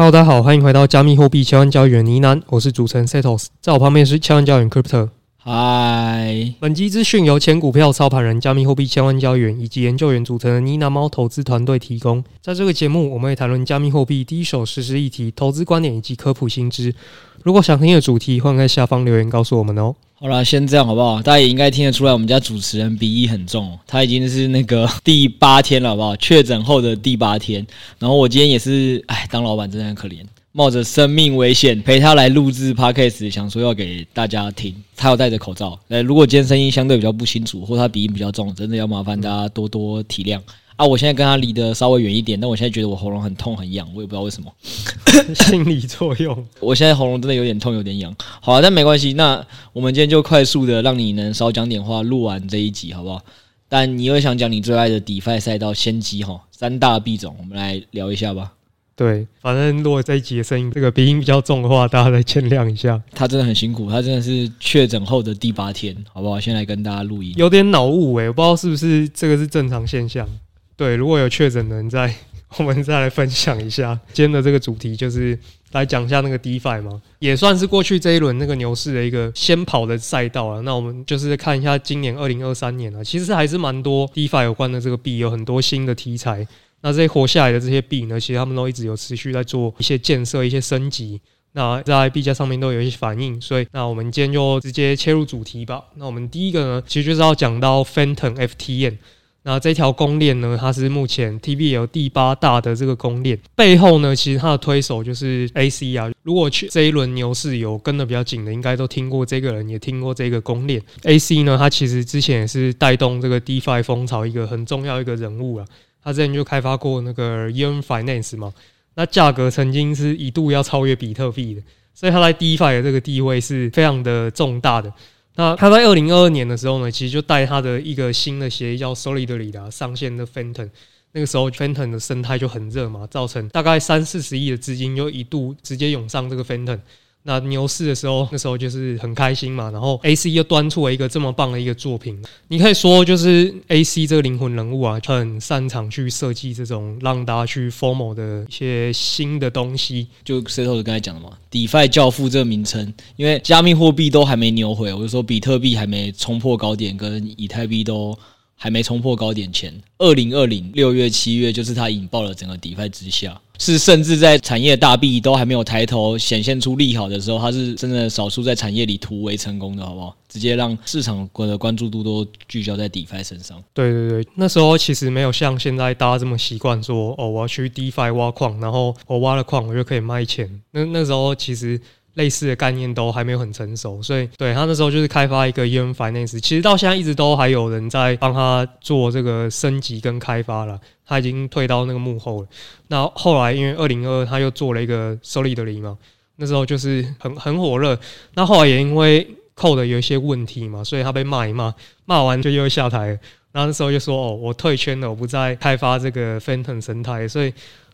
Hello，大家好，欢迎回到加密货币千万交易员呢喃，我是主持人 Setos，在我旁边是千万交易员 Crypto。嗨，本集资讯由前股票操盘人、加密货币千万交易员以及研究员组成的妮娜猫投资团队提供。在这个节目，我们会谈论加密货币第一手实时议题、投资观点以及科普新知。如果想听的主题，欢迎在下方留言告诉我们哦。好啦，先这样好不好？大家也应该听得出来，我们家主持人鼻音很重，他已经是那个第八天了，好不好？确诊后的第八天。然后我今天也是，哎，当老板真的很可怜。冒着生命危险陪他来录制 Podcast，想说要给大家听。他要戴着口罩。呃，如果今天声音相对比较不清楚，或他鼻音比较重，真的要麻烦大家多多体谅啊！我现在跟他离得稍微远一点，但我现在觉得我喉咙很痛很痒，我也不知道为什么。心理作用。我现在喉咙真的有点痛，有点痒。好啊，但没关系。那我们今天就快速的让你能少讲点话，录完这一集好不好？但你又想讲你最爱的 DeFi 赛道先机哈，三大币种，我们来聊一下吧。对，反正如果这一集的声音这个鼻音比较重的话，大家再见谅一下。他真的很辛苦，他真的是确诊后的第八天，好不好？先来跟大家录音，有点脑雾诶，我不知道是不是这个是正常现象。对，如果有确诊的人在，我们再来分享一下今天的这个主题，就是来讲一下那个 DeFi 嘛，也算是过去这一轮那个牛市的一个先跑的赛道了。那我们就是看一下今年二零二三年啊，其实还是蛮多 DeFi 有关的这个币，有很多新的题材。那这些活下来的这些币呢，其实他们都一直有持续在做一些建设、一些升级。那在币价上面都有一些反应，所以那我们今天就直接切入主题吧。那我们第一个呢，其实就是要讲到 Phantom FTM。那这条公链呢，它是目前 TBL 第八大的这个公链，背后呢，其实它的推手就是 AC 啊。如果去这一轮牛市有跟得比较紧的，应该都听过这个人，也听过这个公链。AC 呢，它其实之前也是带动这个 DeFi 风潮一个很重要一个人物啊。他之前就开发过那个 Yearn Finance 嘛，那价格曾经是一度要超越比特币的，所以他在 DeFi 的这个地位是非常的重大的。那他在二零二二年的时候呢，其实就带他的一个新的协议叫 Solidly 上线的 Phantom，那个时候 Fenton 的生态就很热嘛，造成大概三四十亿的资金就一度直接涌上这个 Fenton。那牛市的时候，那时候就是很开心嘛，然后 AC 又端出了一个这么棒的一个作品，你可以说就是 AC 这个灵魂人物啊，很擅长去设计这种让大家去 FOMO 的一些新的东西。就 Setos 刚才讲的嘛，DeFi 教父这个名称，因为加密货币都还没牛回，我就说比特币还没冲破高点，跟以太币都。还没冲破高点前，二零二零六月、七月，就是它引爆了整个 DeFi 之下，是甚至在产业大币都还没有抬头显现出利好的时候，他是真的少数在产业里突围成功的，好不好？直接让市场的关注度都聚焦在 DeFi 身上。对对对，那时候其实没有像现在大家这么习惯说，哦，我要去 DeFi 挖矿，然后我挖了矿，我就可以卖钱。那那时候其实。类似的概念都还没有很成熟，所以对他那时候就是开发一个 Yearn Finance，其实到现在一直都还有人在帮他做这个升级跟开发了。他已经退到那个幕后了。那后来因为二零二他又做了一个 Solidly 嘛，那时候就是很很火热。那后来也因为 Code 有一些问题嘛，所以他被骂一骂，骂完就又下台了。然后那时候就说：“哦，我退圈了，我不再开发这个 Phantom 生态。”所以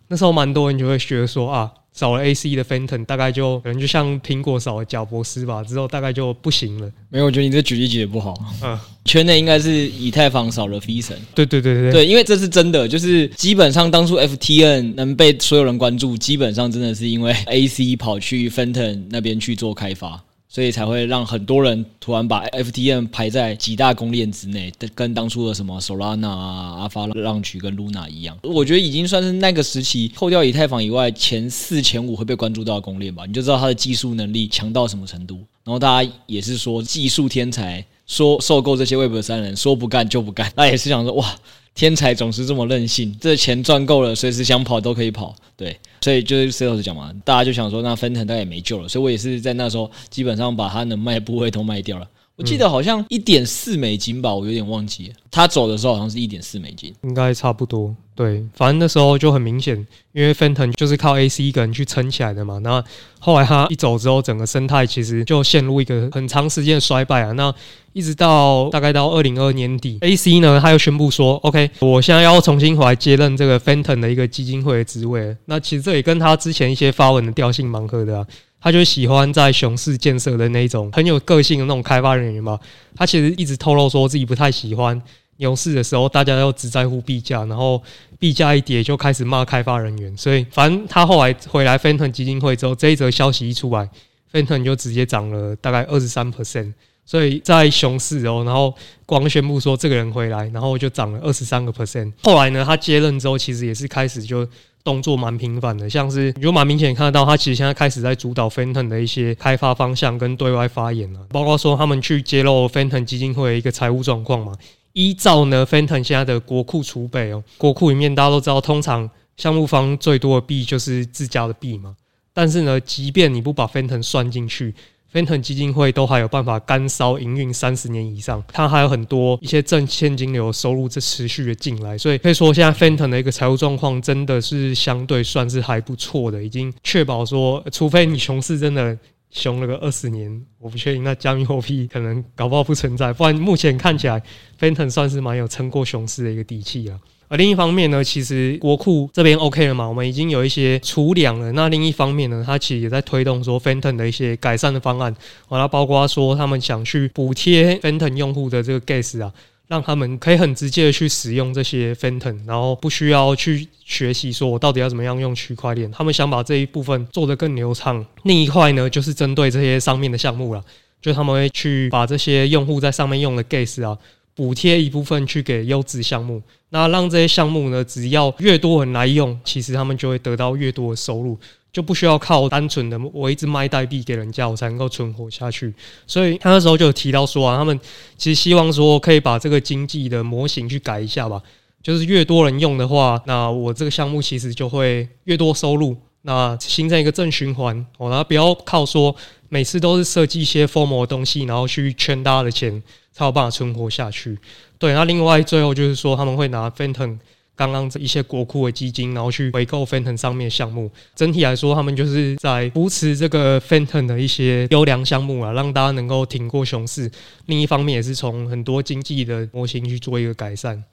那时候蛮多人就会觉得说啊。少了 AC 的 Fantom，大概就可能就像苹果少了贾伯斯吧，之后大概就不行了。没有，我觉得你这举例举的不好。嗯，圈内应该是以太坊少了 Phi 神。对对对对对，对，因为这是真的，就是基本上当初 FTN 能被所有人关注，基本上真的是因为 AC 跑去 Fantom 那边去做开发。所以才会让很多人突然把 FTM 排在几大公链之内，跟当初的什么 Solana 啊、Avalanche 跟 Luna 一样。我觉得已经算是那个时期，扣掉以太坊以外，前四前五会被关注到的公链吧。你就知道它的技术能力强到什么程度。然后大家也是说技术天才，说受够这些 Web 三人，说不干就不干。大家也是想说哇。天才总是这么任性，这钱赚够了，随时想跑都可以跑。对，所以就是 C 老师讲嘛，大家就想说，那分腾大概也没救了。所以我也是在那时候，基本上把他能卖的部位都卖掉了。我记得好像一点四美金吧，我有点忘记。他走的时候好像是一点四美金，应该差不多。对，反正那时候就很明显，因为 Fenton 就是靠 AC 一个人去撑起来的嘛。那后来他一走之后，整个生态其实就陷入一个很长时间的衰败啊。那一直到大概到二零二二年底，AC 呢他又宣布说：“OK，我现在要重新回来接任这个 Fenton 的一个基金会的职位。”那其实这也跟他之前一些发文的调性蛮合的啊。他就喜欢在熊市建设的那种很有个性的那种开发人员嘛。他其实一直透露说自己不太喜欢牛市的时候，大家又只在乎币价，然后币价一跌就开始骂开发人员，所以反正他后来回来 Fantom 基金会之后，这一则消息一出来，Fantom 就直接涨了大概二十三 percent。所以在熊市哦，然后光宣布说这个人回来，然后就涨了二十三个 percent。后来呢，他接任之后，其实也是开始就动作蛮频繁的，像是你就蛮明显看得到，他其实现在开始在主导 Fantom 的一些开发方向跟对外发言了，包括说他们去揭露 Fantom 基金会的一个财务状况嘛。依照呢，Fantom 现在的国库储备哦，国库里面大家都知道，通常项目方最多的币就是自家的币嘛。但是呢，即便你不把 Fantom 算进去。Fantom 基金会都还有办法干烧营运三十年以上，它还有很多一些正现金流收入在持续的进来，所以可以说现在 Fantom 的一个财务状况真的是相对算是还不错的，已经确保说，除非你熊市真的熊了个二十年，我不确定那加密货币可能搞不好不存在，不然目前看起来 Fantom 算是蛮有撑过熊市的一个底气啊。而另一方面呢，其实国库这边 OK 了嘛，我们已经有一些储粮了。那另一方面呢，它其实也在推动说 Fantom 的一些改善的方案。完了，包括说他们想去补贴 Fantom 用户的这个 Gas 啊，让他们可以很直接的去使用这些 Fantom，然后不需要去学习说我到底要怎么样用区块链。他们想把这一部分做得更流畅。另一块呢，就是针对这些上面的项目了，就他们会去把这些用户在上面用的 Gas 啊。补贴一部分去给优质项目，那让这些项目呢，只要越多人来用，其实他们就会得到越多的收入，就不需要靠单纯的我一直卖代币给人家，我才能够存活下去。所以他那时候就有提到说啊，他们其实希望说可以把这个经济的模型去改一下吧，就是越多人用的话，那我这个项目其实就会越多收入，那形成一个正循环。哦，然后不要靠说每次都是设计一些 FOMO 的东西，然后去圈大家的钱。才有办法存活下去。对，那另外最后就是说，他们会拿 Fantom 刚刚这一些国库的基金，然后去回购 Fenton 上面的项目。整体来说，他们就是在扶持这个 Fenton 的一些优良项目啊，让大家能够挺过熊市。另一方面，也是从很多经济的模型去做一个改善。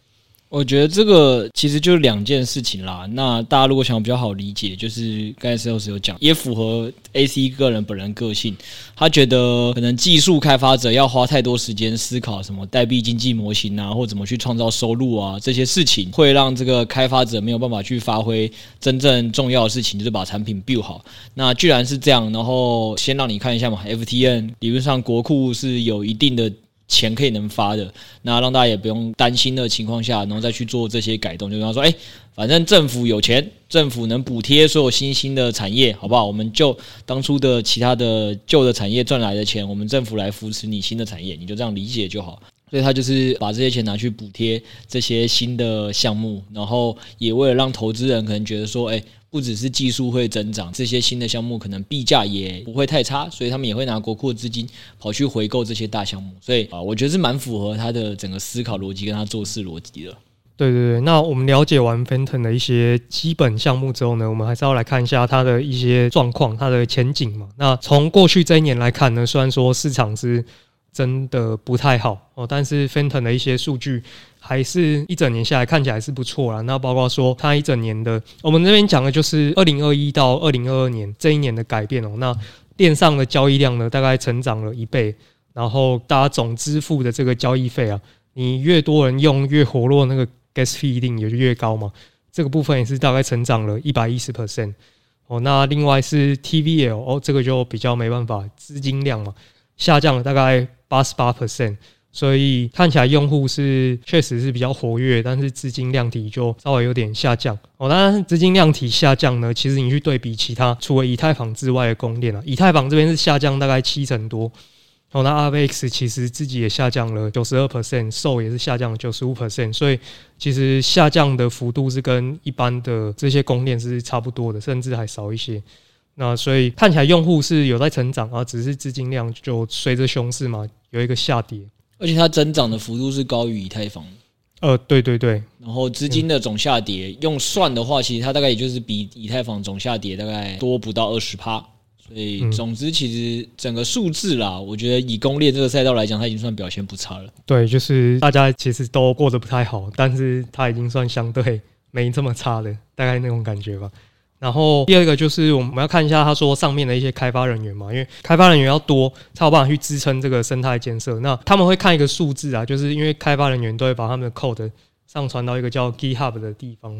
我觉得这个其实就是两件事情啦。那大家如果想比较好理解，就是刚才 Sales 有讲，也符合 AC 个人本人个性。他觉得可能技术开发者要花太多时间思考什么代币经济模型啊，或怎么去创造收入啊，这些事情会让这个开发者没有办法去发挥真正重要的事情，就是把产品 build 好。那既然是这样，然后先让你看一下嘛，FTN 理论上国库是有一定的。钱可以能发的，那让大家也不用担心的情况下，然后再去做这些改动，就跟他说，哎，反正政府有钱，政府能补贴所有新兴的产业，好不好？我们就当初的其他的旧的产业赚来的钱，我们政府来扶持你新的产业，你就这样理解就好。所以他就是把这些钱拿去补贴这些新的项目，然后也为了让投资人可能觉得说，哎。不只是技术会增长，这些新的项目可能币价也不会太差，所以他们也会拿国库资金跑去回购这些大项目。所以啊，我觉得是蛮符合他的整个思考逻辑跟他做事逻辑的。对对对，那我们了解完 Fantom 的一些基本项目之后呢，我们还是要来看一下它的一些状况、它的前景嘛。那从过去这一年来看呢，虽然说市场是真的不太好哦，但是 Fantom 的一些数据。还是一整年下来看起来是不错啦。那包括说它一整年的，我们这边讲的就是二零二一到二零二二年这一年的改变哦。那链上的交易量呢，大概成长了一倍，然后大家总支付的这个交易费啊，你越多人用越活络，那个 gas fee 一定也就越高嘛。这个部分也是大概成长了一百一十 percent 哦。那另外是 TVL 哦，这个就比较没办法，资金量嘛下降了大概八十八 percent。所以看起来用户是确实是比较活跃，但是资金量体就稍微有点下降哦。当然，资金量体下降呢，其实你去对比其他除了以太坊之外的供链啊，以太坊这边是下降大概七成多哦。那 RVX 其实自己也下降了九十二 percent，SOL 也是下降了九十五 percent，所以其实下降的幅度是跟一般的这些供链是差不多的，甚至还少一些。那所以看起来用户是有在成长啊，只是资金量就随着熊市嘛有一个下跌。而且它增长的幅度是高于以太坊，呃，对对对。然后资金的总下跌，嗯、用算的话，其实它大概也就是比以太坊总下跌大概多不到二十趴。所以总之，其实整个数字啦，我觉得以公链这个赛道来讲，它已经算表现不差了。对，就是大家其实都过得不太好，但是它已经算相对没这么差的，大概那种感觉吧。然后第二个就是我们要看一下他说上面的一些开发人员嘛，因为开发人员要多才有办法去支撑这个生态建设。那他们会看一个数字啊，就是因为开发人员都会把他们的 code 上传到一个叫 GitHub 的地方，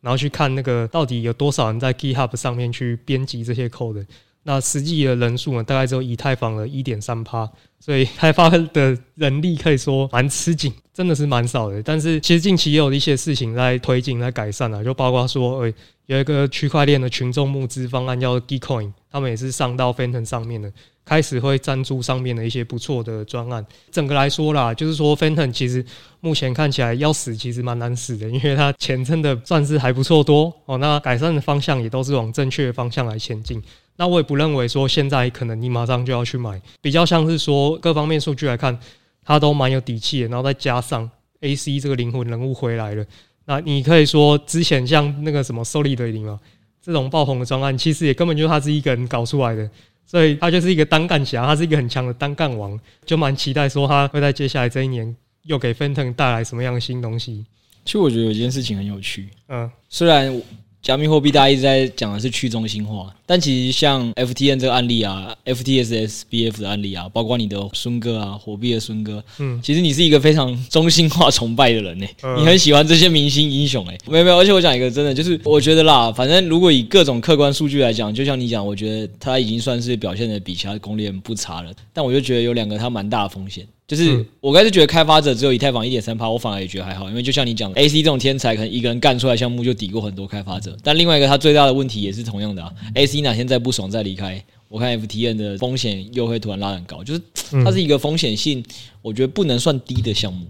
然后去看那个到底有多少人在 GitHub 上面去编辑这些 code。那实际的人数呢，大概只有以太坊的一点三趴，所以开发的人力可以说蛮吃紧，真的是蛮少的。但是其实近期也有一些事情在推进、在改善啊，就包括说，诶，有一个区块链的群众募资方案叫 Gitcoin，他们也是上到 Phantom 上面的，开始会赞助上面的一些不错的专案。整个来说啦，就是说 Phantom 其实目前看起来要死，其实蛮难死的，因为它钱真的算是还不错多哦。那改善的方向也都是往正确的方向来前进。那我也不认为说现在可能你马上就要去买，比较像是说各方面数据来看，它都蛮有底气的。然后再加上 AC 这个灵魂人物回来了，那你可以说之前像那个什么 Solidity 嘛，这种爆红的专案，其实也根本就是他是一个人搞出来的，所以他就是一个单干侠，他是一个很强的单干王，就蛮期待说他会在接下来这一年又给 Phantom 带来什么样的新东西。其实我觉得有一件事情很有趣，嗯，虽然。加密货币大家一直在讲的是去中心化，但其实像 FTN 这个案例啊，FTS SBF 的案例啊，包括你的孙哥啊，火币的孙哥，嗯，其实你是一个非常中心化崇拜的人呢、欸，你很喜欢这些明星英雄哎、欸，没有没有，而且我讲一个真的，就是我觉得啦，反正如果以各种客观数据来讲，就像你讲，我觉得他已经算是表现的比其他公链不差了，但我就觉得有两个他蛮大的风险。就是我开始觉得开发者只有以太坊一点三趴，我反而也觉得还好，因为就像你讲的，AC 这种天才可能一个人干出来项目就抵过很多开发者。但另外一个他最大的问题也是同样的啊，AC 哪天再不爽再离开，我看 FTN 的风险又会突然拉很高，就是它是一个风险性，我觉得不能算低的项目。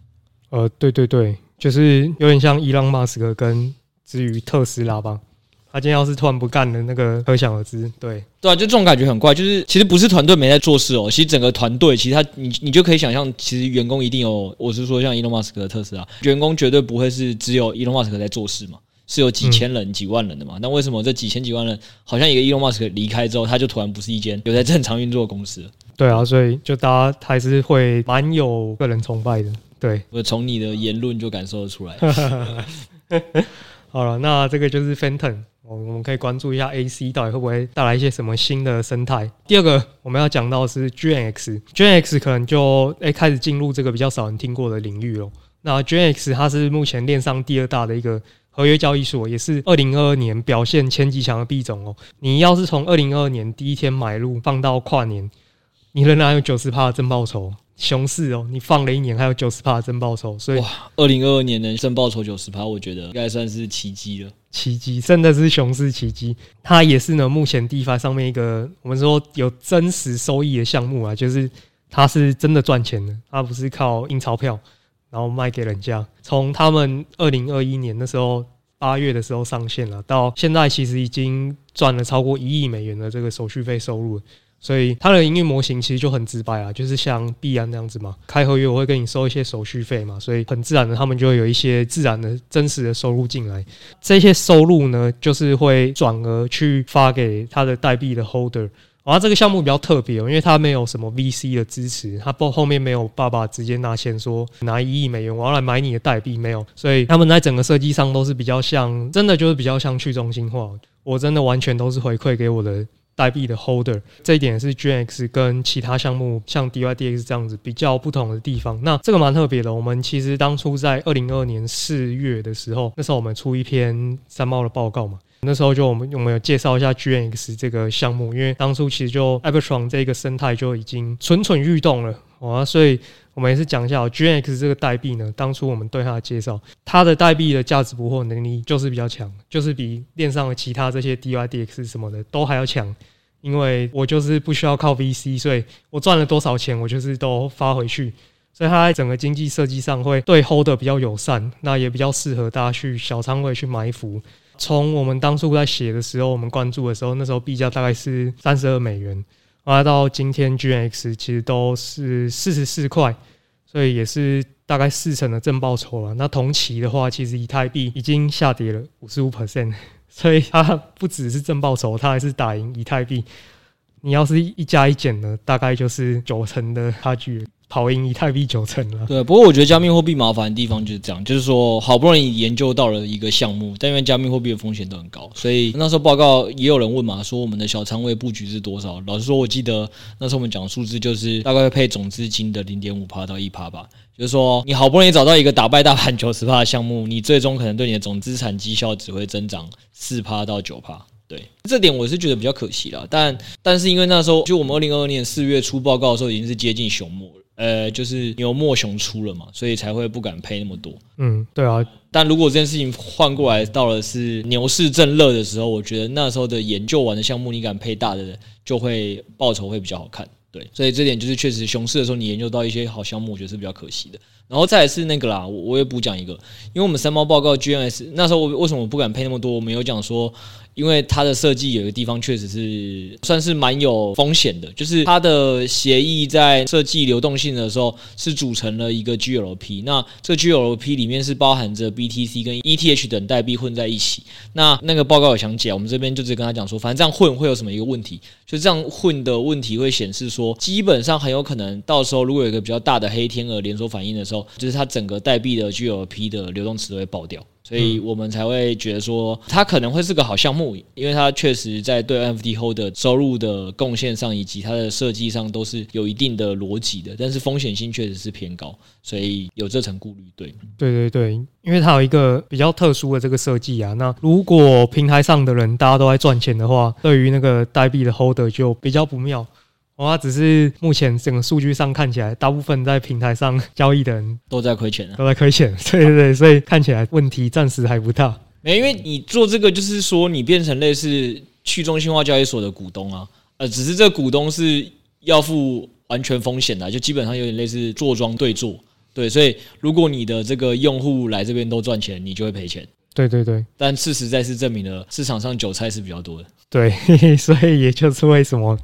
呃，对对对，就是有点像伊朗马斯克跟至于特斯拉吧。他今天要是突然不干了，那个可想而知。对对啊，就这种感觉很怪。就是其实不是团队没在做事哦，其实整个团队，其实他你你就可以想象，其实员工一定有。我是说，像伊隆马斯克的特斯拉，员工绝对不会是只有伊隆马斯克在做事嘛，是有几千人、嗯、几万人的嘛。那为什么这几千几万人，好像一个伊隆马斯克离开之后，他就突然不是一间有在正常运作的公司？对啊，所以就大家还是会蛮有个人崇拜的。对，我从你的言论就感受得出来。好了，那这个就是 Phantom。我们可以关注一下 AC 到底会不会带来一些什么新的生态。第二个我们要讲到是 G N X，G N X 可能就诶开始进入这个比较少人听过的领域了。那 G N X 它是目前链上第二大的一个合约交易所，也是二零二二年表现前几强的币种哦。你要是从二零二二年第一天买入放到跨年，你仍然有九十趴的正报酬。熊市哦，你放了一年还有九十趴的正报酬，所以哇，二零二二年能增报酬九十趴，我觉得应该算是奇迹了。奇迹，真的是熊市奇迹。它也是呢，目前 DeFi 上面一个我们说有真实收益的项目啊，就是它是真的赚钱的，它不是靠印钞票然后卖给人家。从他们二零二一年的时候八月的时候上线了，到现在其实已经赚了超过一亿美元的这个手续费收入。所以它的营运模型其实就很直白啊，就是像币安那样子嘛，开合约我会跟你收一些手续费嘛，所以很自然的他们就会有一些自然的真实的收入进来，这些收入呢就是会转而去发给他的代币的 holder。然后这个项目比较特别哦，因为它没有什么 VC 的支持，它不后面没有爸爸直接拿钱说拿一亿美元我要来买你的代币没有，所以他们在整个设计上都是比较像，真的就是比较像去中心化，我真的完全都是回馈给我的。代币的 holder 这一点是 G N X 跟其他项目像 DYDX 这样子比较不同的地方。那这个蛮特别的。我们其实当初在二零二二年四月的时候，那时候我们出一篇三猫的报告嘛，那时候就我们我们有介绍一下 G N X 这个项目，因为当初其实就 Arbitrum 这个生态就已经蠢蠢欲动了好啊，所以。我们也是讲一下，GNX 这个代币呢，当初我们对它的介绍，它的代币的价值捕获能力就是比较强，就是比链上的其他这些 DYDX 什么的都还要强。因为我就是不需要靠 VC，所以我赚了多少钱，我就是都发回去，所以它在整个经济设计上会对 Holder 比较友善，那也比较适合大家去小仓位去埋伏。从我们当初在写的时候，我们关注的时候，那时候币价大概是三十二美元。来到今天 G N X 其实都是四十四块，所以也是大概四成的正报酬了。那同期的话，其实以太币已经下跌了五十五 percent，所以它不只是正报酬，它还是打赢以太币。你要是一加一减呢，大概就是九成的差距。跑赢以太币九成了。对，不过我觉得加密货币麻烦的地方就是这样，就是说好不容易研究到了一个项目，但因为加密货币的风险都很高，所以那时候报告也有人问嘛，说我们的小仓位布局是多少？老实说，我记得那时候我们讲数字就是大概会配总资金的零点五趴到一趴吧。就是说，你好不容易找到一个打败大盘九十趴的项目，你最终可能对你的总资产绩效只会增长四趴到九趴。对，这点我是觉得比较可惜了。但但是因为那时候就我们二零二二年四月出报告的时候，已经是接近熊末了。呃，就是牛莫熊出了嘛，所以才会不敢配那么多。嗯，对啊。但如果这件事情换过来，到了是牛市正热的时候，我觉得那时候的研究完的项目，你敢配大的，就会报酬会比较好看。对，所以这点就是确实熊市的时候，你研究到一些好项目，我觉得是比较可惜的。然后再是那个啦，我我也补讲一个，因为我们三猫报告 GNS 那时候我为什么我不敢配那么多？我们有讲说。因为它的设计有一个地方确实是算是蛮有风险的，就是它的协议在设计流动性的时候是组成了一个 GLP，那这 GLP 里面是包含着 BTC 跟 ETH 等代币混在一起。那那个报告有详解，我们这边就直接跟他讲说，反正这样混会有什么一个问题？就这样混的问题会显示说，基本上很有可能到时候如果有一个比较大的黑天鹅连锁反应的时候，就是它整个代币的 GLP 的流动池都会爆掉。所以我们才会觉得说，它可能会是个好项目，因为它确实在对 NFT Holder 收入的贡献上，以及它的设计上都是有一定的逻辑的，但是风险性确实是偏高，所以有这层顾虑。对，对对对，因为它有一个比较特殊的这个设计啊。那如果平台上的人大家都在赚钱的话，对于那个代币的 Holder 就比较不妙。哦，它只是目前整个数据上看起来，大部分在平台上交易的人都在亏钱啊，都在亏钱。对对对，所以看起来问题暂时还不大。没，因为你做这个，就是说你变成类似去中心化交易所的股东啊，呃，只是这个股东是要负完全风险的，就基本上有点类似坐庄对坐。对，所以如果你的这个用户来这边都赚钱，你就会赔钱。对对对，但事实在是证明了市场上韭菜是比较多的。对，所以也就是为什么。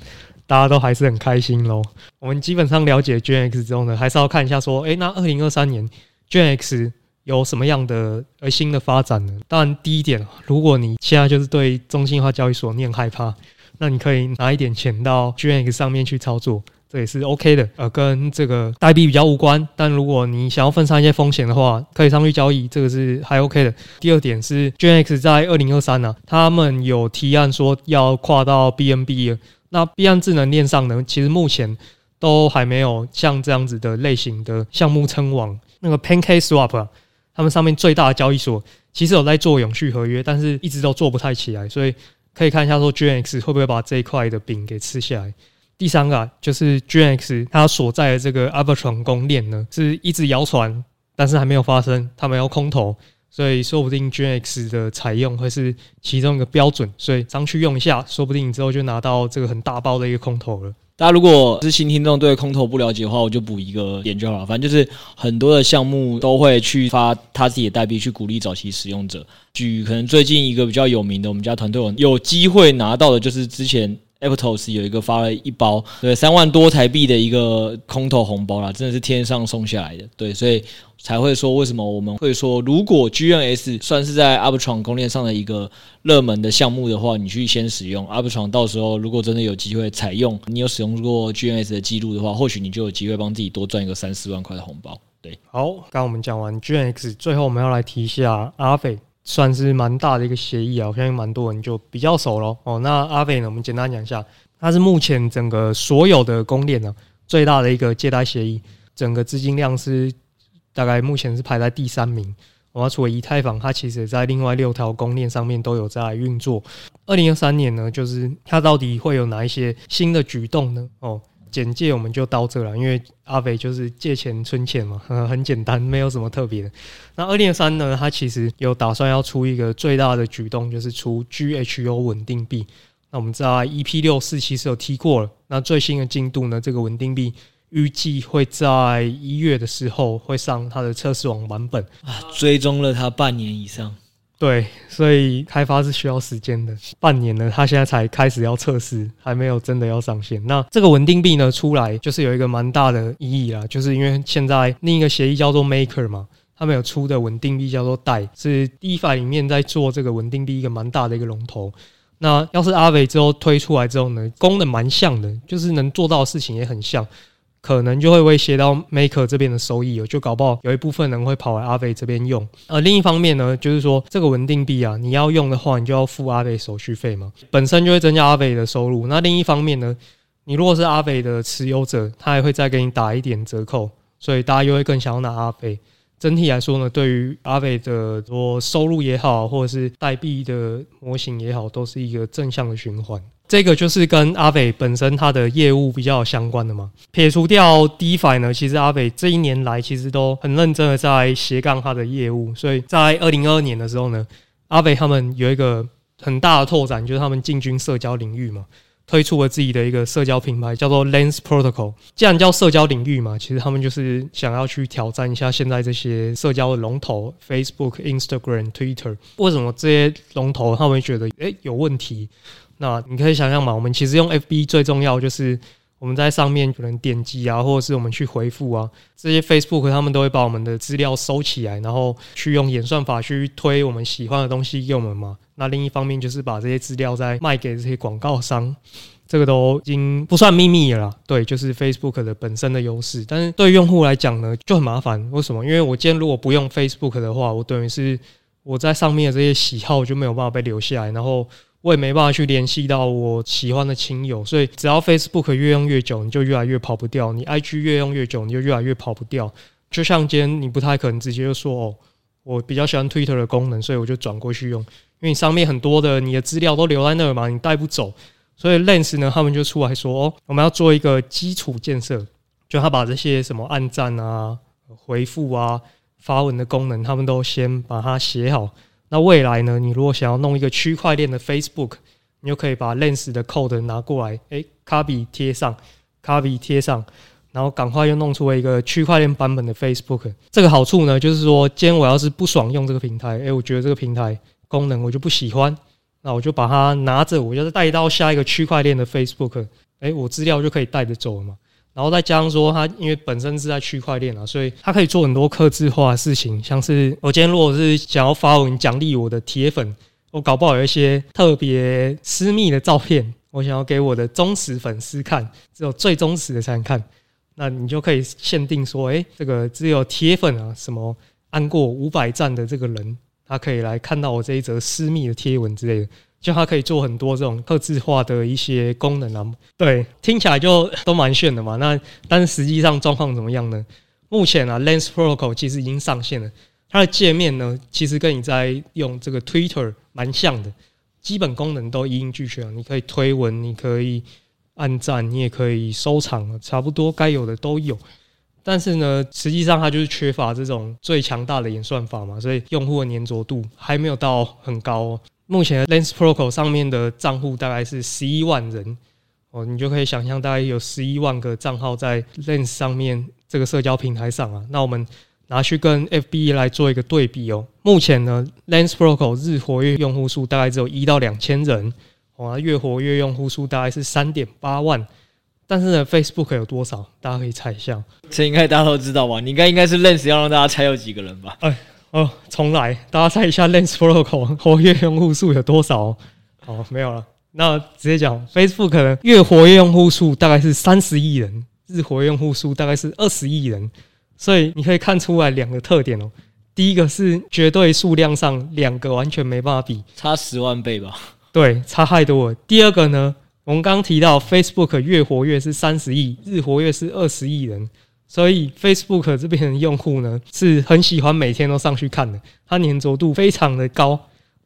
大家都还是很开心喽。我们基本上了解 GenX 之后呢，还是要看一下说，诶，那二零二三年 GenX 有什么样的呃新的发展呢？当然，第一点，如果你现在就是对中心化交易所你很害怕，那你可以拿一点钱到 GenX 上面去操作，这也是 OK 的。呃，跟这个代币比较无关。但如果你想要分散一些风险的话，可以上去交易，这个是还 OK 的。第二点是 GenX 在二零二三呢，他们有提案说要跨到 BNB。那币安智能链上呢，其实目前都还没有像这样子的类型的项目称王。那个 PancakeSwap 啊，他们上面最大的交易所其实有在做永续合约，但是一直都做不太起来，所以可以看一下说 GNX 会不会把这一块的饼给吃下来。第三个啊，就是 GNX 它所在的这个 Arbitrum 公链呢，是一直谣传，但是还没有发生，他们要空投。所以说不定 GenX 的采用会是其中一个标准，所以上去用一下，说不定之后就拿到这个很大包的一个空投了。大家如果是新听众对空投不了解的话，我就补一个点就好了。反正就是很多的项目都会去发他自己的代币去鼓励早期使用者。举可能最近一个比较有名的，我们家团队有有机会拿到的，就是之前 Aptos 有一个发了一包对三万多台币的一个空投红包啦，真的是天上送下来的。对，所以。才会说为什么我们会说，如果 GNS 算是在 Arbitrum 公链上的一个热门的项目的话，你去先使用 Arbitrum，到时候如果真的有机会采用，你有使用过 GNS 的记录的话，或许你就有机会帮自己多赚一个三四万块的红包。对，好，刚我们讲完 GNX，最后我们要来提一下 Aave，算是蛮大的一个协议啊，我相信蛮多人就比较熟了。哦，那阿伟呢，我们简单讲一下，它是目前整个所有的公链呢最大的一个借贷协议，整个资金量是。大概目前是排在第三名。我要除了以太坊，它其实也在另外六条公链上面都有在运作。二零二三年呢，就是它到底会有哪一些新的举动呢？哦，简介我们就到这了，因为阿北就是借钱存钱嘛，很简单，没有什么特别的。那二零二三呢，它其实有打算要出一个最大的举动，就是出 GHU 稳定币。那我们在 EP 六四其实有提过了。那最新的进度呢，这个稳定币。预计会在一月的时候会上它的测试网版本啊，追踪了它半年以上，对，所以开发是需要时间的，半年了，它现在才开始要测试，还没有真的要上线。那这个稳定币呢出来，就是有一个蛮大的意义啦，就是因为现在另一个协议叫做 Maker 嘛，他们有出的稳定币叫做代是 DeFi 里面在做这个稳定币一个蛮大的一个龙头。那要是阿伟之后推出来之后呢，功能蛮像的，就是能做到的事情也很像。可能就会威胁到 Maker 这边的收益哦，就搞不好有一部分人会跑来阿伟这边用。而另一方面呢，就是说这个稳定币啊，你要用的话，你就要付阿伟手续费嘛，本身就会增加阿伟的收入。那另一方面呢，你如果是阿伟的持有者，他还会再给你打一点折扣，所以大家又会更想要拿阿伟。整体来说呢，对于阿伟的说收入也好，或者是代币的模型也好，都是一个正向的循环。这个就是跟阿北本身它的业务比较相关的嘛。撇除掉 DeFi 呢，其实阿北这一年来其实都很认真的在斜杠他的业务。所以在二零二二年的时候呢阿北他们有一个很大的拓展，就是他们进军社交领域嘛。推出了自己的一个社交品牌，叫做 Lens Protocol。既然叫社交领域嘛，其实他们就是想要去挑战一下现在这些社交的龙头，Facebook、Instagram、Twitter。为什么这些龙头他们会觉得诶、有问题？那你可以想象嘛，我们其实用 FB 最重要就是。我们在上面可能点击啊，或者是我们去回复啊，这些 Facebook 他们都会把我们的资料收起来，然后去用演算法去推我们喜欢的东西给我们嘛。那另一方面就是把这些资料再卖给这些广告商，这个都已经不算秘密了啦。对，就是 Facebook 的本身的优势。但是对用户来讲呢，就很麻烦。为什么？因为我今天如果不用 Facebook 的话，我等于是我在上面的这些喜好就没有办法被留下来，然后。我也没办法去联系到我喜欢的亲友，所以只要 Facebook 越用越久，你就越来越跑不掉；你 IG 越用越久，你就越来越跑不掉。就像今天，你不太可能直接就说哦，我比较喜欢 Twitter 的功能，所以我就转过去用，因为你上面很多的你的资料都留在那儿嘛，你带不走。所以 Lens 呢，他们就出来说哦，我们要做一个基础建设，就他把这些什么按赞啊、回复啊、发文的功能，他们都先把它写好。那未来呢？你如果想要弄一个区块链的 Facebook，你就可以把 Lens 的 code 拿过来，诶，copy 贴上，copy 贴上，然后赶快又弄出了一个区块链版本的 Facebook。这个好处呢，就是说，今天我要是不爽用这个平台，诶，我觉得这个平台功能我就不喜欢，那我就把它拿着，我就是带到下一个区块链的 Facebook，诶，我资料就可以带着走了嘛。然后再加上说，它因为本身是在区块链啊，所以它可以做很多客制化的事情，像是我今天如果是想要发文奖励我的铁粉，我搞不好有一些特别私密的照片，我想要给我的忠实粉丝看，只有最忠实的才能看，那你就可以限定说，哎，这个只有铁粉啊，什么按过五百赞的这个人，他可以来看到我这一则私密的贴文之类的。就它可以做很多这种客制化的一些功能啊，对，听起来就都蛮炫的嘛。那但是实际上状况怎么样呢？目前啊，Lens Protocol 其实已经上线了，它的界面呢，其实跟你在用这个 Twitter 蛮像的，基本功能都一应俱全。你可以推文，你可以按赞，你也可以收藏，差不多该有的都有。但是呢，实际上它就是缺乏这种最强大的演算法嘛，所以用户的黏着度还没有到很高喔。目前 Lens Protocol 上面的账户大概是十一万人哦，你就可以想象大概有十一万个账号在 Lens 上面这个社交平台上啊。那我们拿去跟 FB 来做一个对比哦。目前呢，Lens Protocol 日活跃用户数大概只有一到两千人，哦，月活跃用户数大概是三点八万。但是呢，Facebook 有多少？大家可以猜一下。这应该大家都知道吧？你应该应该是 Lens 要让大家猜有几个人吧？哎。哦，重来，大家猜一下，Lens Protocol 活跃用户数有多少？哦，没有了，那直接讲，Facebook 可能月活跃用户数大概是三十亿人，日活跃用户数大概是二十亿人，所以你可以看出来两个特点哦。第一个是绝对数量上，两个完全没办法比，差十万倍吧？对，差太多了。第二个呢，我们刚刚提到 Facebook 月活跃是三十亿，日活跃是二十亿人。所以 Facebook 这边的用户呢，是很喜欢每天都上去看的，它粘着度非常的高。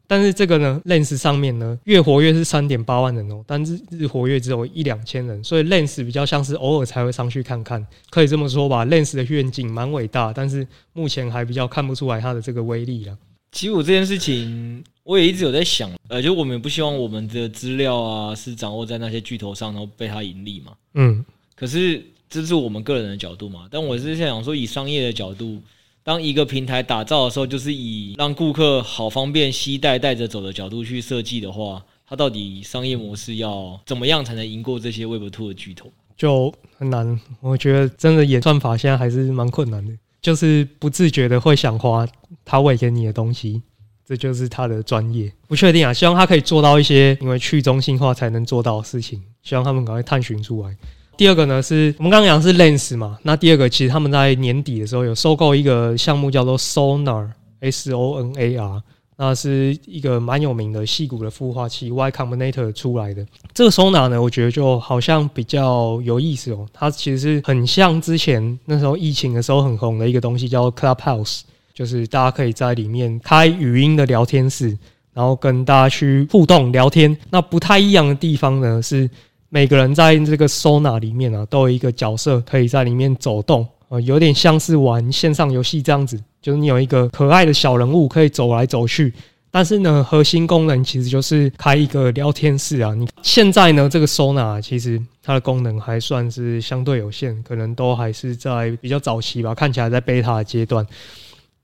但是这个呢，Lens 上面呢，月活跃是三点八万人哦，但是日活跃只有一两千人，所以 Lens 比较像是偶尔才会上去看看，可以这么说吧。Lens 的愿景蛮伟大，但是目前还比较看不出来它的这个威力了。其实我这件事情，我也一直有在想，呃，就我们也不希望我们的资料啊是掌握在那些巨头上，然后被它盈利嘛。嗯，可是。这是我们个人的角度嘛，但我是想说，以商业的角度，当一个平台打造的时候，就是以让顾客好方便携带带着走的角度去设计的话，它到底商业模式要怎么样才能赢过这些 Web Two 的巨头？就很难。我觉得真的演算法现在还是蛮困难的，就是不自觉的会想花他喂给你的东西，这就是他的专业。不确定啊，希望他可以做到一些因为去中心化才能做到的事情，希望他们赶快探寻出来。第二个呢是我们刚刚讲是 Lens 嘛，那第二个其实他们在年底的时候有收购一个项目叫做 Sonar S O N A R，那是一个蛮有名的矽谷的孵化器 Y Combinator 出来的。这个 Sonar 呢，我觉得就好像比较有意思哦，它其实是很像之前那时候疫情的时候很红的一个东西，叫 Clubhouse，就是大家可以在里面开语音的聊天室，然后跟大家去互动聊天。那不太一样的地方呢是。每个人在这个 Sona 里面啊，都有一个角色可以在里面走动啊，有点像是玩线上游戏这样子，就是你有一个可爱的小人物可以走来走去。但是呢，核心功能其实就是开一个聊天室啊。你现在呢，这个 Sona 其实它的功能还算是相对有限，可能都还是在比较早期吧，看起来在 Beta 阶段。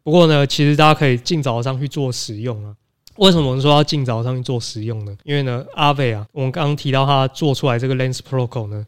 不过呢，其实大家可以尽早上去做使用啊。为什么我们说要尽早上去做实用呢？因为呢阿伟啊，我们刚刚提到他做出来这个 Lens Protocol 呢，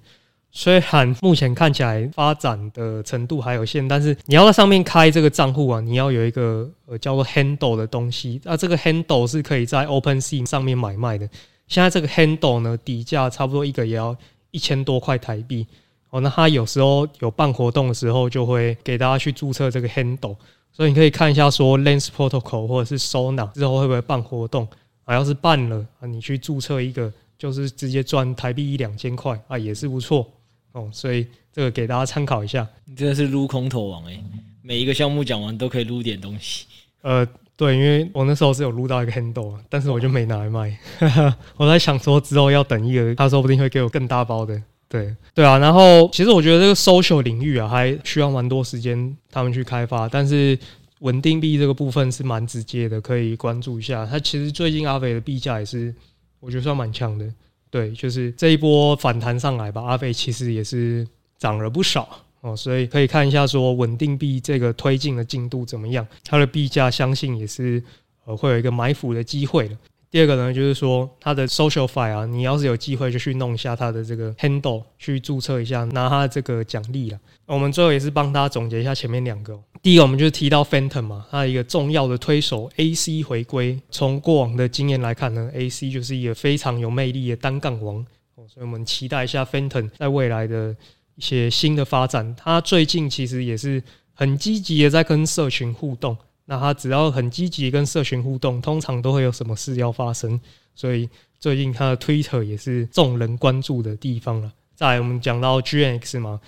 虽然目前看起来发展的程度还有限，但是你要在上面开这个账户啊，你要有一个呃叫做 Handle 的东西，那这个 Handle 是可以在 OpenSea 上面买卖的。现在这个 Handle 呢，底价差不多一个也要一千多块台币哦。那他有时候有办活动的时候，就会给大家去注册这个 Handle。所以你可以看一下，说 Lens Protocol 或者是 Sonar 之后会不会办活动啊？要是办了啊，你去注册一个，就是直接赚台币一两千块啊，也是不错哦。所以这个给大家参考一下。你真的是撸空头王诶、欸，每一个项目讲完都可以撸点东西。呃，对，因为我那时候是有撸到一个 Handle，但是我就没拿来卖。我在想说之后要等一个，他说不定会给我更大包的。对对啊，然后其实我觉得这个 social 领域啊，还需要蛮多时间他们去开发，但是稳定币这个部分是蛮直接的，可以关注一下。它其实最近阿肥的币价也是，我觉得算蛮强的。对，就是这一波反弹上来吧阿肥其实也是涨了不少哦，所以可以看一下说稳定币这个推进的进度怎么样，它的币价相信也是呃会有一个埋伏的机会的。第二个呢，就是说它的 SocialFi 啊，你要是有机会就去弄一下它的这个 Handle，去注册一下，拿它的这个奖励了。我们最后也是帮大家总结一下前面两个。第一个，我们就是提到 Phantom 嘛，它的一个重要的推手 AC 回归。从过往的经验来看呢，AC 就是一个非常有魅力的单杠王，所以我们期待一下 Phantom 在未来的一些新的发展。他最近其实也是很积极的在跟社群互动。那他只要很积极跟社群互动，通常都会有什么事要发生，所以最近他的 Twitter 也是众人关注的地方了。再来，我们讲到 GNX 嘛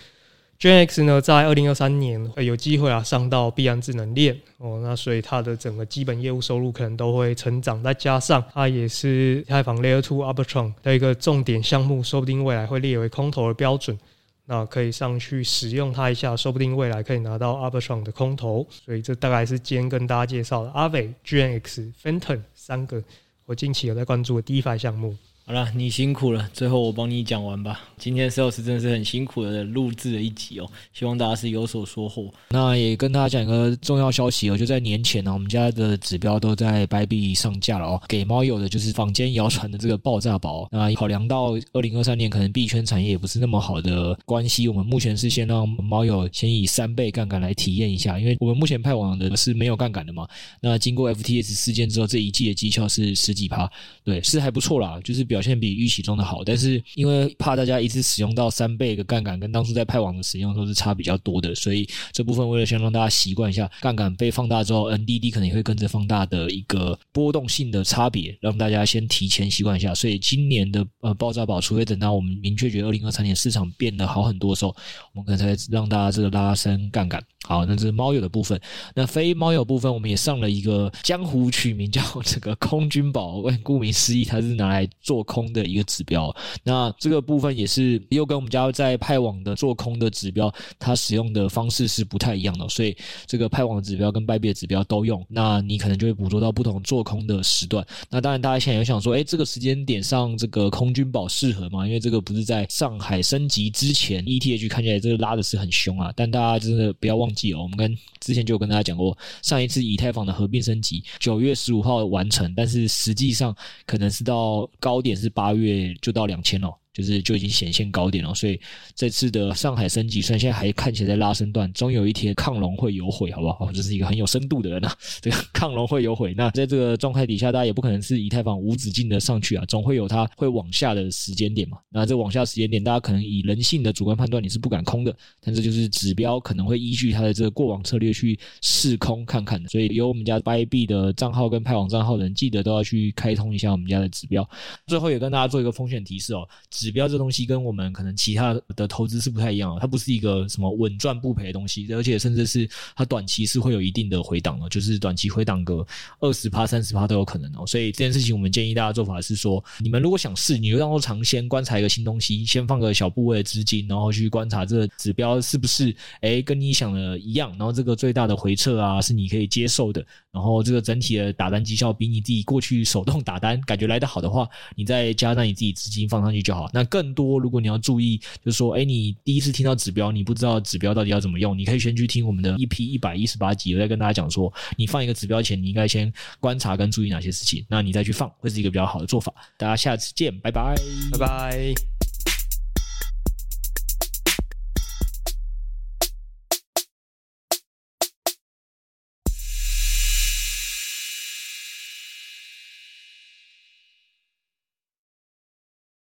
，GNX 呢在二零二三年会有机会啊上到币安智能链哦，那所以它的整个基本业务收入可能都会成长，再加上它也是开放 Layer Two Arbitrum 的一个重点项目，说不定未来会列为空投的标准。那可以上去使用它一下，说不定未来可以拿到 Arbitron 的空投。所以这大概是今天跟大家介绍的 Aave、GNX、Fenton 三个我近期有在关注的 DeFi 项目。好了，你辛苦了，最后我帮你讲完吧。今天 Sales 真的是很辛苦的录制了一集哦，希望大家是有所收获。那也跟大家讲一个重要消息哦，就在年前呢，我们家的指标都在 Bybit 上架了哦。给猫友的就是坊间谣传的这个爆炸宝。那考量到二零二三年可能币圈产业也不是那么好的关系，我们目前是先让猫友先以三倍杠杆来体验一下，因为我们目前派网的是没有杠杆的嘛。那经过 FTS 事件之后，这一季的绩效是十几趴，对，是还不错啦，就是比。表现比预期中的好，但是因为怕大家一次使用到三倍的杠杆，跟当初在派网的使用都是差比较多的，所以这部分为了先让大家习惯一下杠杆被放大之后，NDD 可能也会跟着放大的一个波动性的差别，让大家先提前习惯一下。所以今年的呃爆炸宝，除非等到我们明确觉得二零二三年市场变得好很多的时候，我们可能才让大家这个拉升杠杆。好，那这是猫友的部分。那非猫友部分，我们也上了一个江湖取名叫这个空军宝。顾名思义，它是拿来做空的一个指标。那这个部分也是又跟我们家在派网的做空的指标，它使用的方式是不太一样的。所以这个派网的指标跟拜币的指标都用，那你可能就会捕捉到不同做空的时段。那当然，大家现在有想说，哎，这个时间点上这个空军宝适合吗？因为这个不是在上海升级之前，ETH 看起来这个拉的是很凶啊。但大家真的不要忘记哦。我们跟之前就有跟大家讲过，上一次以太坊的合并升级九月十五号完成，但是实际上可能是到高点是八月就到两千了。就是就已经显现高点了。所以这次的上海升级，虽然现在还看起来在拉升段，终有一天亢龙会有悔，好不好？这是一个很有深度的人啊，这个亢龙会有悔。那在这个状态底下，大家也不可能是以太坊无止境的上去啊，总会有它会往下的时间点嘛。那这往下时间点，大家可能以人性的主观判断，你是不敢空的，但这就是指标可能会依据它的这个过往策略去试空看看的。所以有我们家 b y b 的账号跟派网账号的人，记得都要去开通一下我们家的指标。最后也跟大家做一个风险提示哦，指指标这东西跟我们可能其他的投资是不太一样的，它不是一个什么稳赚不赔的东西，而且甚至是它短期是会有一定的回档的，就是短期回档个二十趴、三十趴都有可能哦。所以这件事情我们建议大家做法是说，你们如果想试，你就当做尝鲜，观察一个新东西，先放个小部位的资金，然后去观察这个指标是不是诶跟你想的一样，然后这个最大的回撤啊是你可以接受的，然后这个整体的打单绩效比你自己过去手动打单感觉来得好的话，你再加上你自己资金放上去就好。那更多如果你要注意，就是说，哎你第一次听到指标，你不知道指标到底要怎么用，你可以先去听我们的 EP 一百一十八集，我在跟大家讲说，你放一个指标前，你应该先观察跟注意哪些事情，那你再去放，会是一个比较好的做法。大家下次见，拜拜，拜拜。